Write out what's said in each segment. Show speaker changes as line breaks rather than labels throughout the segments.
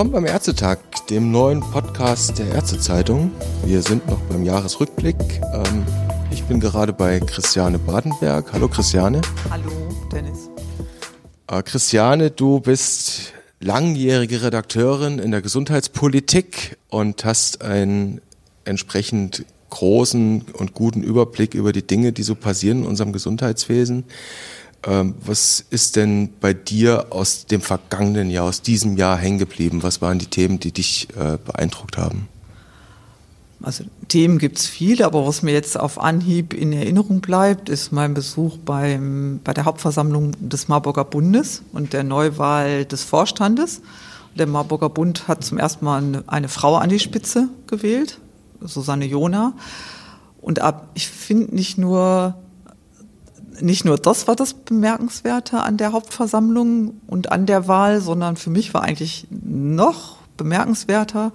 Willkommen beim Ärztetag, dem neuen Podcast der Ärztezeitung. Wir sind noch beim Jahresrückblick. Ähm, ich bin gerade bei Christiane Badenberg. Hallo Christiane.
Hallo Dennis.
Äh, Christiane, du bist langjährige Redakteurin in der Gesundheitspolitik und hast einen entsprechend großen und guten Überblick über die Dinge, die so passieren in unserem Gesundheitswesen. Ähm, was ist denn bei dir aus dem vergangenen Jahr, aus diesem Jahr hängen geblieben? Was waren die Themen, die dich äh, beeindruckt haben?
Also Themen gibt es viele, aber was mir jetzt auf Anhieb in Erinnerung bleibt, ist mein Besuch beim, bei der Hauptversammlung des Marburger Bundes und der Neuwahl des Vorstandes. Der Marburger Bund hat zum ersten Mal eine, eine Frau an die Spitze gewählt, Susanne Jona. Und ab, ich finde nicht nur nicht nur das war das Bemerkenswerte an der Hauptversammlung und an der Wahl, sondern für mich war eigentlich noch bemerkenswerter,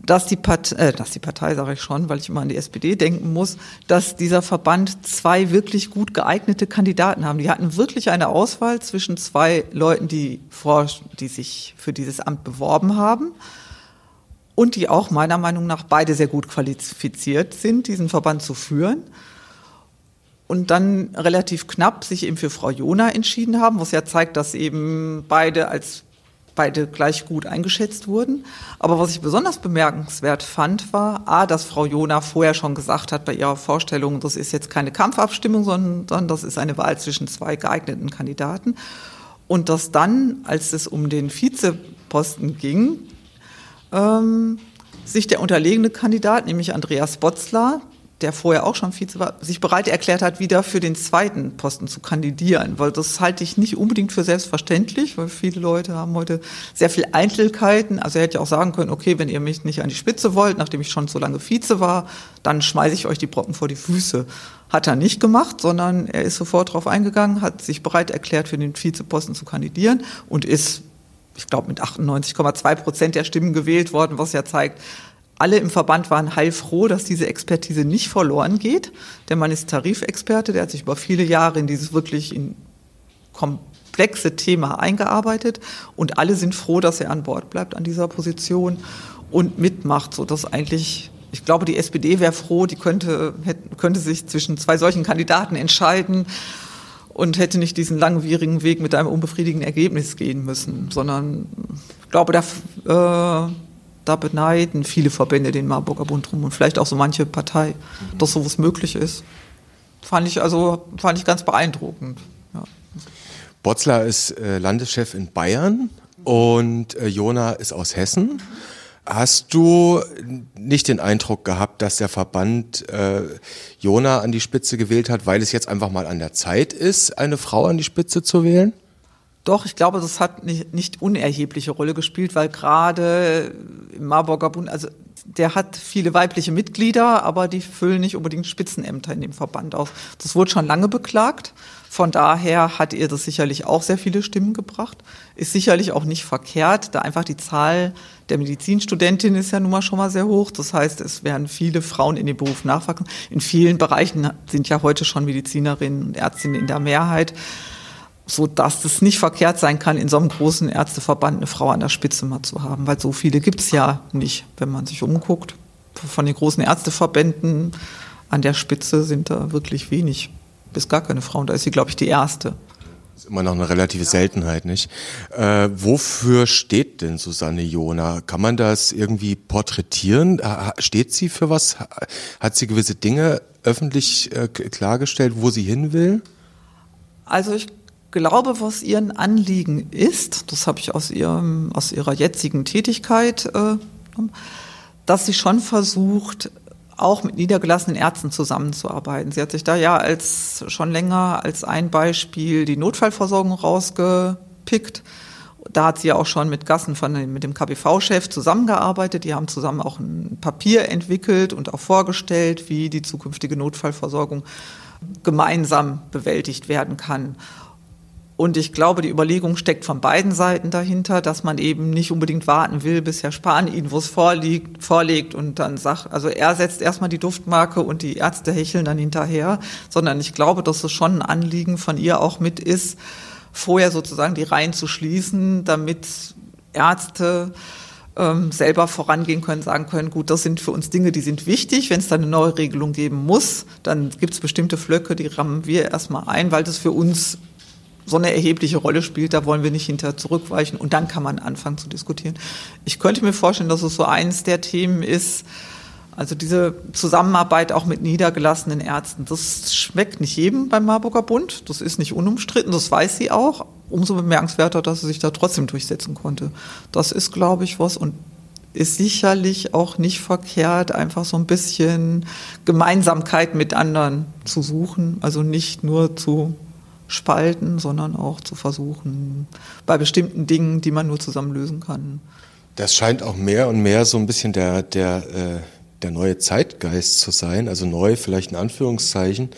dass die, Part äh, dass die Partei, sage ich schon, weil ich immer an die SPD denken muss, dass dieser Verband zwei wirklich gut geeignete Kandidaten haben. Die hatten wirklich eine Auswahl zwischen zwei Leuten, die, vor, die sich für dieses Amt beworben haben und die auch meiner Meinung nach beide sehr gut qualifiziert sind, diesen Verband zu führen und dann relativ knapp sich eben für Frau Jona entschieden haben, was ja zeigt, dass eben beide als beide gleich gut eingeschätzt wurden. Aber was ich besonders bemerkenswert fand, war, a, dass Frau Jona vorher schon gesagt hat bei ihrer Vorstellung, das ist jetzt keine Kampfabstimmung, sondern das ist eine Wahl zwischen zwei geeigneten Kandidaten. Und dass dann, als es um den Vizeposten ging, ähm, sich der unterlegene Kandidat, nämlich Andreas Botzler, der vorher auch schon Vize war, sich bereit erklärt hat, wieder für den zweiten Posten zu kandidieren. Weil das halte ich nicht unbedingt für selbstverständlich, weil viele Leute haben heute sehr viel Einzelheiten. Also er hätte ja auch sagen können, okay, wenn ihr mich nicht an die Spitze wollt, nachdem ich schon so lange Vize war, dann schmeiße ich euch die Brocken vor die Füße. Hat er nicht gemacht, sondern er ist sofort darauf eingegangen, hat sich bereit erklärt, für den Vizeposten zu kandidieren und ist ich glaube, mit 98,2 Prozent der Stimmen gewählt worden, was ja zeigt, alle im Verband waren heilfroh, dass diese Expertise nicht verloren geht. Der Mann ist Tarifexperte, der hat sich über viele Jahre in dieses wirklich in komplexe Thema eingearbeitet und alle sind froh, dass er an Bord bleibt an dieser Position und mitmacht, so dass eigentlich ich glaube, die SPD wäre froh, die könnte, hätte, könnte sich zwischen zwei solchen Kandidaten entscheiden und hätte nicht diesen langwierigen Weg mit einem unbefriedigenden Ergebnis gehen müssen, sondern ich glaube, da äh, da beneiden viele Verbände den Marburger Bund drum und vielleicht auch so manche Partei, mhm. dass sowas möglich ist. Fand ich also fand ich ganz beeindruckend. Ja.
Botzler ist äh, Landeschef in Bayern und äh, Jona ist aus Hessen. Hast du nicht den Eindruck gehabt, dass der Verband äh, Jona an die Spitze gewählt hat, weil es jetzt einfach mal an der Zeit ist, eine Frau an die Spitze zu wählen?
Doch, ich glaube, das hat nicht, nicht unerhebliche Rolle gespielt, weil gerade im Marburger Bund, also der hat viele weibliche Mitglieder, aber die füllen nicht unbedingt Spitzenämter in dem Verband aus. Das wurde schon lange beklagt. Von daher hat ihr das sicherlich auch sehr viele Stimmen gebracht. Ist sicherlich auch nicht verkehrt, da einfach die Zahl der Medizinstudentinnen ist ja nun mal schon mal sehr hoch. Das heißt, es werden viele Frauen in den Beruf nachwachsen. In vielen Bereichen sind ja heute schon Medizinerinnen und Ärztinnen in der Mehrheit so dass es nicht verkehrt sein kann, in so einem großen Ärzteverband eine Frau an der Spitze mal zu haben, weil so viele gibt es ja nicht, wenn man sich umguckt. Von den großen Ärzteverbänden an der Spitze sind da wirklich wenig, bis gar keine Frauen. Da ist sie, glaube ich, die erste.
Das ist immer noch eine relative Seltenheit, nicht? Äh, wofür steht denn Susanne Jona? Kann man das irgendwie porträtieren? Steht sie für was? Hat sie gewisse Dinge öffentlich äh, klargestellt, wo sie hin will?
Also ich glaube, was ihren Anliegen ist, das habe ich aus, ihrem, aus ihrer jetzigen Tätigkeit, äh, dass sie schon versucht, auch mit niedergelassenen Ärzten zusammenzuarbeiten. Sie hat sich da ja als schon länger als ein Beispiel die Notfallversorgung rausgepickt. Da hat sie ja auch schon mit Gassen von mit dem KBV-Chef zusammengearbeitet. Die haben zusammen auch ein Papier entwickelt und auch vorgestellt, wie die zukünftige Notfallversorgung gemeinsam bewältigt werden kann. Und ich glaube, die Überlegung steckt von beiden Seiten dahinter, dass man eben nicht unbedingt warten will, bis Herr Spahn Ihnen was vorliegt, vorlegt und dann sagt, also er setzt erstmal die Duftmarke und die Ärzte hecheln dann hinterher, sondern ich glaube, dass es schon ein Anliegen von ihr auch mit ist, vorher sozusagen die Reihen zu schließen, damit Ärzte ähm, selber vorangehen können, sagen können, gut, das sind für uns Dinge, die sind wichtig. Wenn es da eine neue Regelung geben muss, dann gibt es bestimmte Flöcke, die rammen wir erstmal ein, weil das für uns so eine erhebliche Rolle spielt, da wollen wir nicht hinter zurückweichen und dann kann man anfangen zu diskutieren. Ich könnte mir vorstellen, dass es so eines der Themen ist, also diese Zusammenarbeit auch mit niedergelassenen Ärzten, das schmeckt nicht jedem beim Marburger Bund, das ist nicht unumstritten, das weiß sie auch. Umso bemerkenswerter, dass sie sich da trotzdem durchsetzen konnte. Das ist, glaube ich, was und ist sicherlich auch nicht verkehrt, einfach so ein bisschen Gemeinsamkeit mit anderen zu suchen, also nicht nur zu spalten, sondern auch zu versuchen, bei bestimmten Dingen, die man nur zusammen lösen kann.
Das scheint auch mehr und mehr so ein bisschen der, der, äh, der neue Zeitgeist zu sein, also neu vielleicht in Anführungszeichen.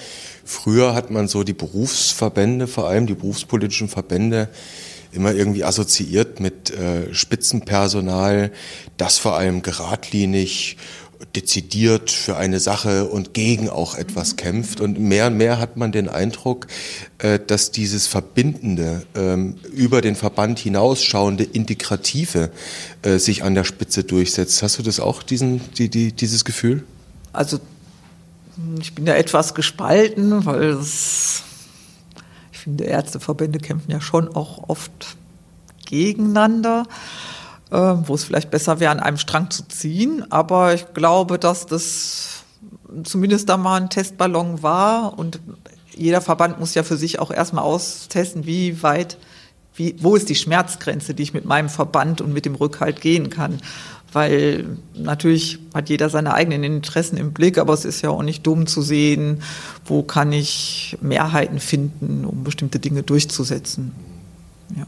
Früher hat man so die Berufsverbände, vor allem die berufspolitischen Verbände, immer irgendwie assoziiert mit äh, Spitzenpersonal, das vor allem geradlinig dezidiert für eine Sache und gegen auch etwas kämpft. Und mehr und mehr hat man den Eindruck, äh, dass dieses Verbindende, ähm, über den Verband hinausschauende, Integrative äh, sich an der Spitze durchsetzt. Hast du das auch, diesen, die, die, dieses Gefühl?
Also ich bin da etwas gespalten, weil es, ich finde, Ärzteverbände kämpfen ja schon auch oft gegeneinander. Äh, wo es vielleicht besser wäre, an einem Strang zu ziehen. Aber ich glaube, dass das zumindest da mal ein Testballon war und jeder Verband muss ja für sich auch erstmal austesten, wie weit, wie, wo ist die Schmerzgrenze, die ich mit meinem Verband und mit dem Rückhalt gehen kann. Weil natürlich hat jeder seine eigenen Interessen im Blick, aber es ist ja auch nicht dumm zu sehen, wo kann ich Mehrheiten finden, um bestimmte Dinge durchzusetzen. Ja.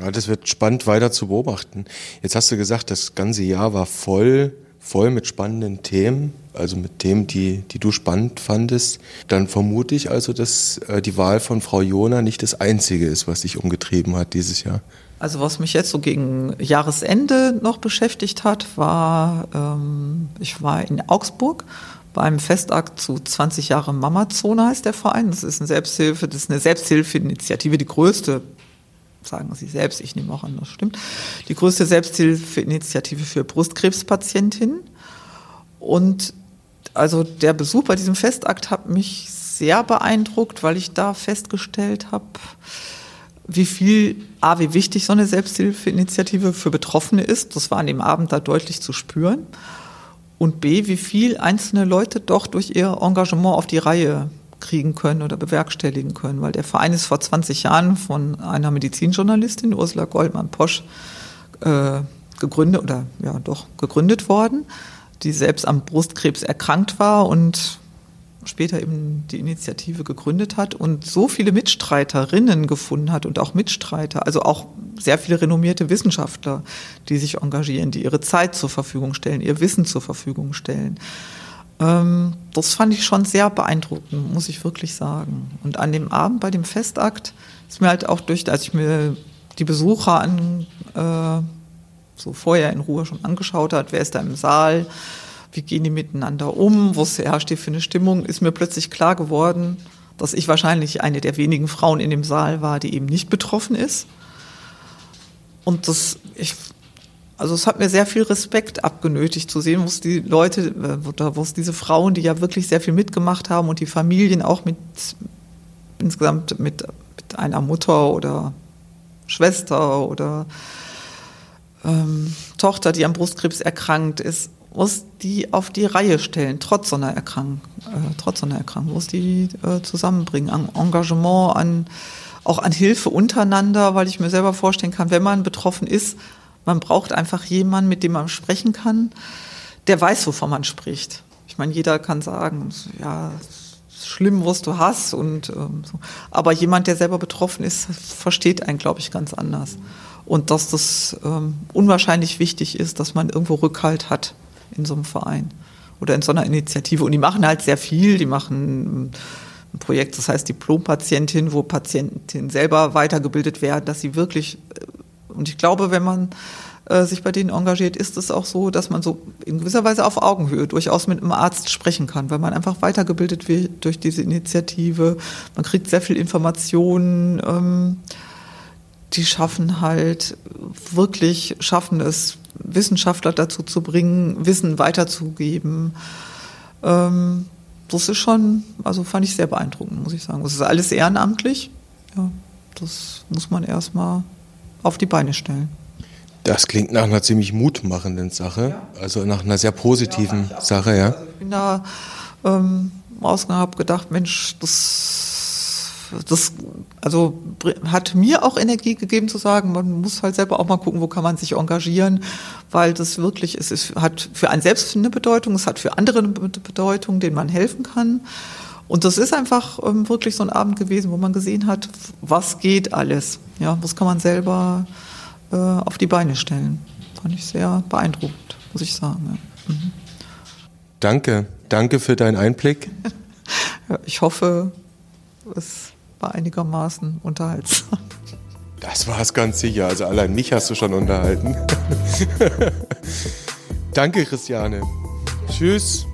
Ja, das wird spannend weiter zu beobachten. Jetzt hast du gesagt, das ganze Jahr war voll, voll mit spannenden Themen, also mit Themen, die, die du spannend fandest. Dann vermute ich also, dass äh, die Wahl von Frau Jona nicht das einzige ist, was dich umgetrieben hat dieses Jahr.
Also was mich jetzt so gegen Jahresende noch beschäftigt hat, war, ähm, ich war in Augsburg beim Festakt zu 20 Jahre Mamazone heißt der Verein. Das ist eine Selbsthilfe, das ist eine Selbsthilfeinitiative, die größte sagen Sie selbst, ich nehme auch an, das stimmt, die größte Selbsthilfeinitiative für Brustkrebspatientinnen. Und also der Besuch bei diesem Festakt hat mich sehr beeindruckt, weil ich da festgestellt habe, wie viel, A, wie wichtig so eine Selbsthilfeinitiative für Betroffene ist. Das war an dem Abend da deutlich zu spüren. Und B, wie viel einzelne Leute doch durch ihr Engagement auf die Reihe kriegen können oder bewerkstelligen können, weil der Verein ist vor 20 Jahren von einer Medizinjournalistin, Ursula Goldmann-Posch, äh, gegründet oder ja doch gegründet worden, die selbst am Brustkrebs erkrankt war und später eben die Initiative gegründet hat und so viele Mitstreiterinnen gefunden hat und auch Mitstreiter, also auch sehr viele renommierte Wissenschaftler, die sich engagieren, die ihre Zeit zur Verfügung stellen, ihr Wissen zur Verfügung stellen. Ähm, das fand ich schon sehr beeindruckend, muss ich wirklich sagen. Und an dem Abend bei dem Festakt ist mir halt auch durch, als ich mir die Besucher an, äh, so vorher in Ruhe schon angeschaut hat, wer ist da im Saal, wie gehen die miteinander um, was herrscht hier für eine Stimmung, ist mir plötzlich klar geworden, dass ich wahrscheinlich eine der wenigen Frauen in dem Saal war, die eben nicht betroffen ist. Und das, ich also es hat mir sehr viel Respekt abgenötigt zu sehen, wo es die Leute, äh, wo es diese Frauen, die ja wirklich sehr viel mitgemacht haben und die Familien auch mit insgesamt mit, mit einer Mutter oder Schwester oder ähm, Tochter, die am Brustkrebs erkrankt ist, muss die auf die Reihe stellen, trotz so einer Erkrankung, äh, trotz so einer Erkrankung, muss die äh, zusammenbringen, an Engagement, an auch an Hilfe untereinander, weil ich mir selber vorstellen kann, wenn man betroffen ist, man braucht einfach jemanden, mit dem man sprechen kann, der weiß, wovon man spricht. Ich meine, jeder kann sagen, ja, schlimm, was du hast und ähm, so. aber jemand, der selber betroffen ist, versteht einen, glaube ich, ganz anders. Und dass das ähm, unwahrscheinlich wichtig ist, dass man irgendwo Rückhalt hat in so einem Verein oder in so einer Initiative. Und die machen halt sehr viel. Die machen ein Projekt, das heißt Diplompatientin, wo Patientinnen selber weitergebildet werden, dass sie wirklich, äh, und ich glaube, wenn man äh, sich bei denen engagiert, ist es auch so, dass man so in gewisser Weise auf Augenhöhe durchaus mit einem Arzt sprechen kann, weil man einfach weitergebildet wird durch diese Initiative. Man kriegt sehr viel Informationen. Ähm, die schaffen halt wirklich, schaffen es, Wissenschaftler dazu zu bringen, Wissen weiterzugeben. Ähm, das ist schon, also fand ich sehr beeindruckend, muss ich sagen. Das ist alles ehrenamtlich. Ja, das muss man erstmal auf die Beine stellen.
Das klingt nach einer ziemlich mutmachenden Sache, ja. also nach einer sehr positiven ja, Sache, ja. Also
ich bin da ähm, rausgegangen, habe gedacht, Mensch, das, das also hat mir auch Energie gegeben zu sagen, man muss halt selber auch mal gucken, wo kann man sich engagieren, weil das wirklich, es ist, hat für einen selbst eine Bedeutung, es hat für andere eine Bedeutung, denen man helfen kann. Und das ist einfach ähm, wirklich so ein Abend gewesen, wo man gesehen hat, was geht alles. Ja, was kann man selber äh, auf die Beine stellen. Fand ich sehr beeindruckend, muss ich sagen. Ja. Mhm.
Danke, danke für deinen Einblick.
ja, ich hoffe, es war einigermaßen unterhaltsam.
Das war es ganz sicher. Also allein mich hast du schon unterhalten. danke, Christiane. Tschüss.